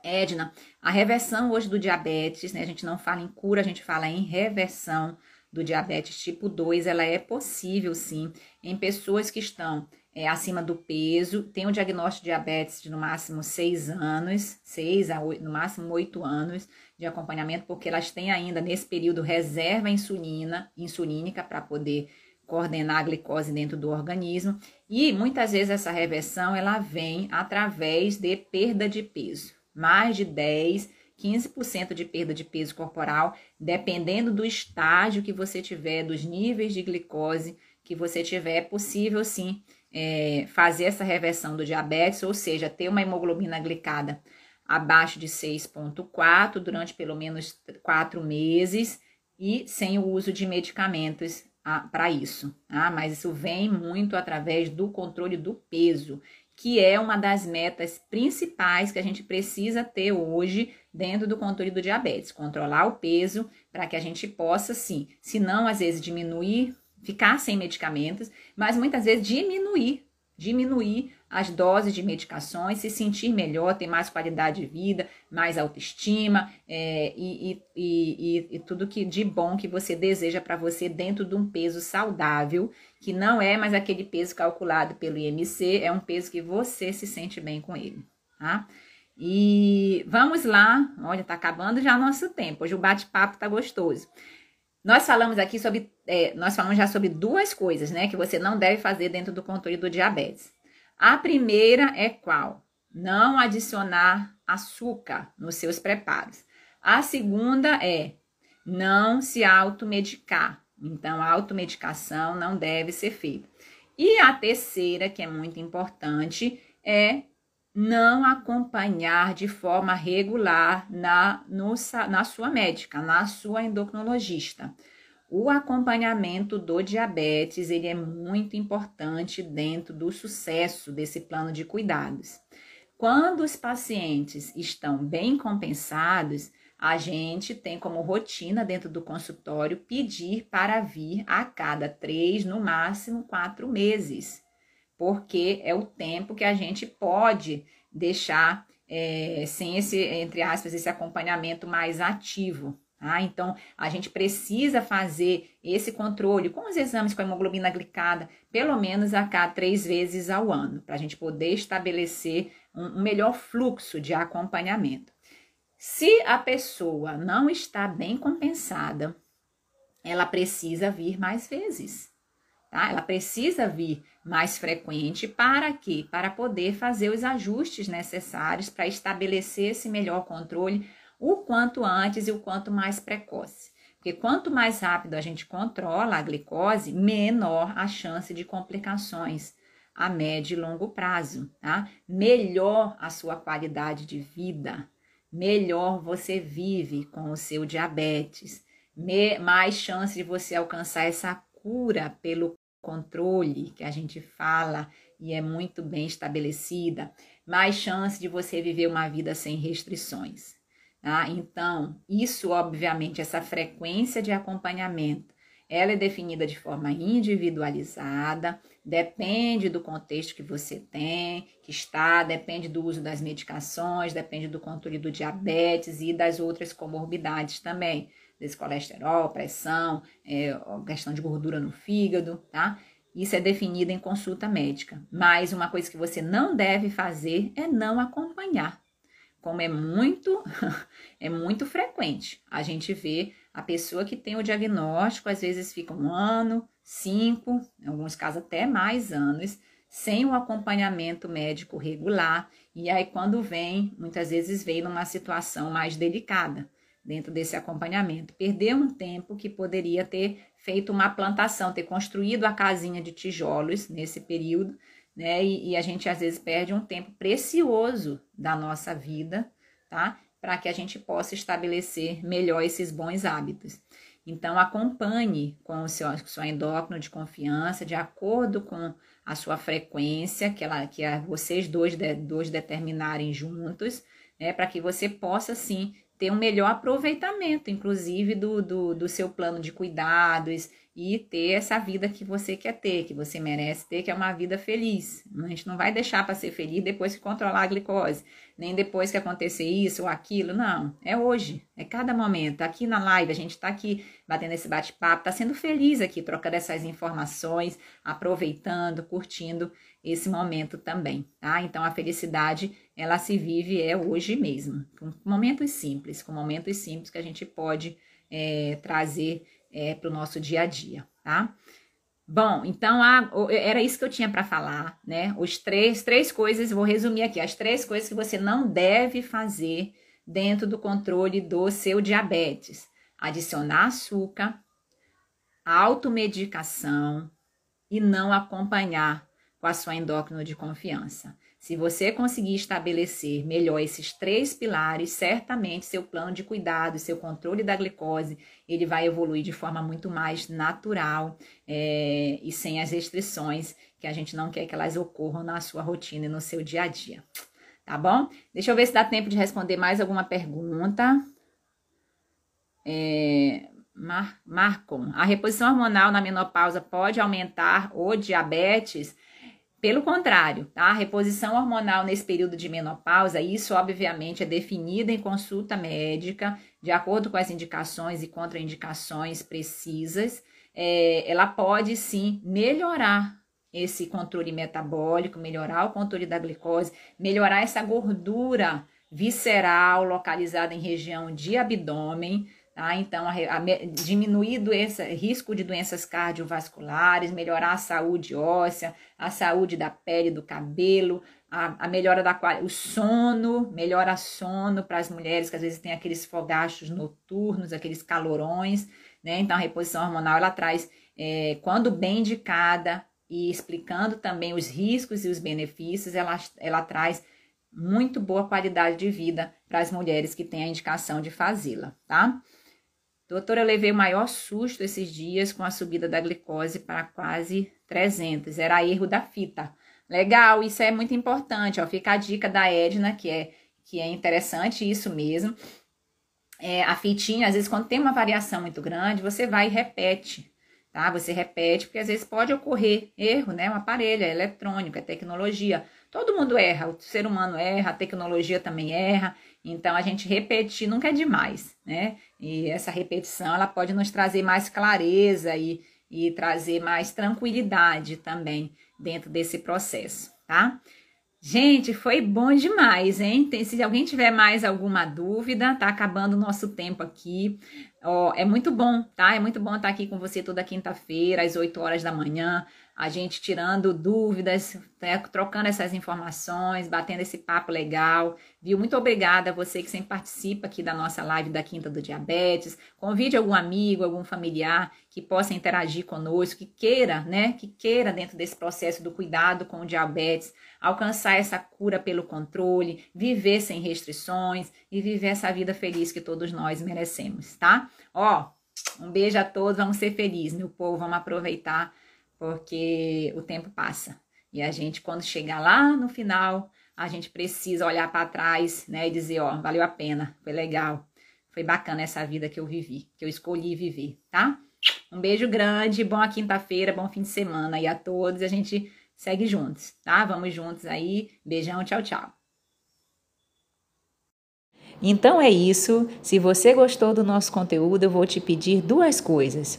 Edna, a reversão hoje do diabetes, né? A gente não fala em cura, a gente fala em reversão do diabetes tipo 2, ela é possível sim em pessoas que estão é, acima do peso, tem o diagnóstico de diabetes de no máximo 6 anos, 6 a 8, no máximo 8 anos de acompanhamento, porque elas têm ainda nesse período reserva insulina, insulínica para poder coordenar a glicose dentro do organismo e muitas vezes essa reversão ela vem através de perda de peso, mais de 10, 15% de perda de peso corporal, dependendo do estágio que você tiver, dos níveis de glicose que você tiver, é possível sim é, fazer essa reversão do diabetes, ou seja, ter uma hemoglobina glicada abaixo de 6,4 durante pelo menos 4 meses e sem o uso de medicamentos para isso. Tá? Mas isso vem muito através do controle do peso, que é uma das metas principais que a gente precisa ter hoje dentro do controle do diabetes. Controlar o peso para que a gente possa, sim, se não às vezes diminuir, ficar sem medicamentos, mas muitas vezes diminuir diminuir as doses de medicações, se sentir melhor, ter mais qualidade de vida, mais autoestima é, e, e, e, e, tudo que de bom que você deseja para você dentro de um peso saudável, que não é mais aquele peso calculado pelo IMC, é um peso que você se sente bem com ele, tá? E vamos lá, olha, tá acabando já nosso tempo. Hoje o bate-papo tá gostoso. Nós falamos aqui sobre, é, nós falamos já sobre duas coisas, né, que você não deve fazer dentro do controle do diabetes. A primeira é qual? Não adicionar açúcar nos seus preparos. A segunda é não se automedicar. Então, a automedicação não deve ser feita. E a terceira, que é muito importante, é não acompanhar de forma regular na, no, na sua médica, na sua endocrinologista. O acompanhamento do diabetes ele é muito importante dentro do sucesso desse plano de cuidados. Quando os pacientes estão bem compensados, a gente tem como rotina dentro do consultório pedir para vir a cada três, no máximo quatro meses porque é o tempo que a gente pode deixar é, sem esse, entre aspas, esse acompanhamento mais ativo. Tá? Então, a gente precisa fazer esse controle com os exames com a hemoglobina glicada, pelo menos a cada três vezes ao ano, para a gente poder estabelecer um, um melhor fluxo de acompanhamento. Se a pessoa não está bem compensada, ela precisa vir mais vezes. Tá? Ela precisa vir mais frequente para quê? Para poder fazer os ajustes necessários para estabelecer esse melhor controle o quanto antes e o quanto mais precoce. Porque quanto mais rápido a gente controla a glicose, menor a chance de complicações a médio e longo prazo, tá? Melhor a sua qualidade de vida, melhor você vive com o seu diabetes, mais chance de você alcançar essa cura pelo controle que a gente fala e é muito bem estabelecida, mais chance de você viver uma vida sem restrições. Tá? Então, isso, obviamente, essa frequência de acompanhamento, ela é definida de forma individualizada, depende do contexto que você tem, que está, depende do uso das medicações, depende do controle do diabetes e das outras comorbidades também desse colesterol, pressão, é, questão de gordura no fígado, tá? Isso é definido em consulta médica. Mas uma coisa que você não deve fazer é não acompanhar. Como é muito, é muito frequente. A gente vê a pessoa que tem o diagnóstico, às vezes fica um ano, cinco, em alguns casos até mais anos, sem o acompanhamento médico regular. E aí, quando vem, muitas vezes vem numa situação mais delicada dentro desse acompanhamento. Perdeu um tempo que poderia ter feito uma plantação, ter construído a casinha de tijolos nesse período, né? E, e a gente às vezes perde um tempo precioso da nossa vida, tá? Para que a gente possa estabelecer melhor esses bons hábitos. Então, acompanhe com o seu, seu endócrino de confiança, de acordo com a sua frequência, que, ela, que a, vocês dois, dois determinarem juntos, né, para que você possa, sim, ter um melhor aproveitamento, inclusive, do, do, do seu plano de cuidados e ter essa vida que você quer ter, que você merece ter, que é uma vida feliz. A gente não vai deixar para ser feliz depois que controlar a glicose, nem depois que acontecer isso ou aquilo, não. É hoje, é cada momento. Aqui na live, a gente está aqui batendo esse bate-papo, está sendo feliz aqui, trocando essas informações, aproveitando, curtindo esse momento também, tá? Então a felicidade ela se vive é hoje mesmo, com momentos simples, com momentos simples que a gente pode é, trazer é, para o nosso dia a dia, tá? Bom, então a, era isso que eu tinha para falar, né? Os três, três coisas, vou resumir aqui, as três coisas que você não deve fazer dentro do controle do seu diabetes: adicionar açúcar, automedicação e não acompanhar com a sua endócrino de confiança. Se você conseguir estabelecer melhor esses três pilares, certamente seu plano de cuidado, seu controle da glicose, ele vai evoluir de forma muito mais natural é, e sem as restrições que a gente não quer que elas ocorram na sua rotina e no seu dia a dia. Tá bom? Deixa eu ver se dá tempo de responder mais alguma pergunta. É, Mar Marcon, a reposição hormonal na menopausa pode aumentar o diabetes? Pelo contrário, tá? A reposição hormonal nesse período de menopausa, isso obviamente é definida em consulta médica, de acordo com as indicações e contraindicações precisas. É, ela pode sim melhorar esse controle metabólico, melhorar o controle da glicose, melhorar essa gordura visceral localizada em região de abdômen, Tá? Então, a, a, diminuir doença, risco de doenças cardiovasculares, melhorar a saúde óssea, a saúde da pele, do cabelo, a, a melhora da o sono, melhora sono para as mulheres que às vezes têm aqueles fogachos noturnos, aqueles calorões, né? Então, a reposição hormonal ela traz, é, quando bem indicada e explicando também os riscos e os benefícios, ela, ela traz muito boa qualidade de vida para as mulheres que têm a indicação de fazê-la, tá? Doutora, eu levei o maior susto esses dias com a subida da glicose para quase 300. Era erro da fita. Legal, isso é muito importante. Ó. Fica a dica da Edna, que é, que é interessante isso mesmo. É, a fitinha, às vezes, quando tem uma variação muito grande, você vai e repete, tá? Você repete, porque às vezes pode ocorrer erro, né? Um aparelho é eletrônico, é tecnologia. Todo mundo erra, o ser humano erra, a tecnologia também erra. Então, a gente repetir nunca é demais, né? E essa repetição, ela pode nos trazer mais clareza e, e trazer mais tranquilidade também dentro desse processo, tá? Gente, foi bom demais, hein? Tem, se alguém tiver mais alguma dúvida, tá acabando o nosso tempo aqui. Ó, é muito bom, tá? É muito bom estar aqui com você toda quinta-feira, às 8 horas da manhã a gente tirando dúvidas, né, trocando essas informações, batendo esse papo legal, viu? Muito obrigada a você que sempre participa aqui da nossa live da Quinta do Diabetes. Convide algum amigo, algum familiar que possa interagir conosco, que queira, né, que queira dentro desse processo do cuidado com o diabetes, alcançar essa cura pelo controle, viver sem restrições e viver essa vida feliz que todos nós merecemos, tá? Ó, um beijo a todos, vamos ser felizes, meu povo, vamos aproveitar porque o tempo passa. E a gente, quando chegar lá no final, a gente precisa olhar para trás, né, e dizer, ó, valeu a pena, foi legal, foi bacana essa vida que eu vivi, que eu escolhi viver, tá? Um beijo grande, boa quinta-feira, bom fim de semana aí a todos, a gente segue juntos, tá? Vamos juntos aí, beijão, tchau, tchau. Então é isso. Se você gostou do nosso conteúdo, eu vou te pedir duas coisas.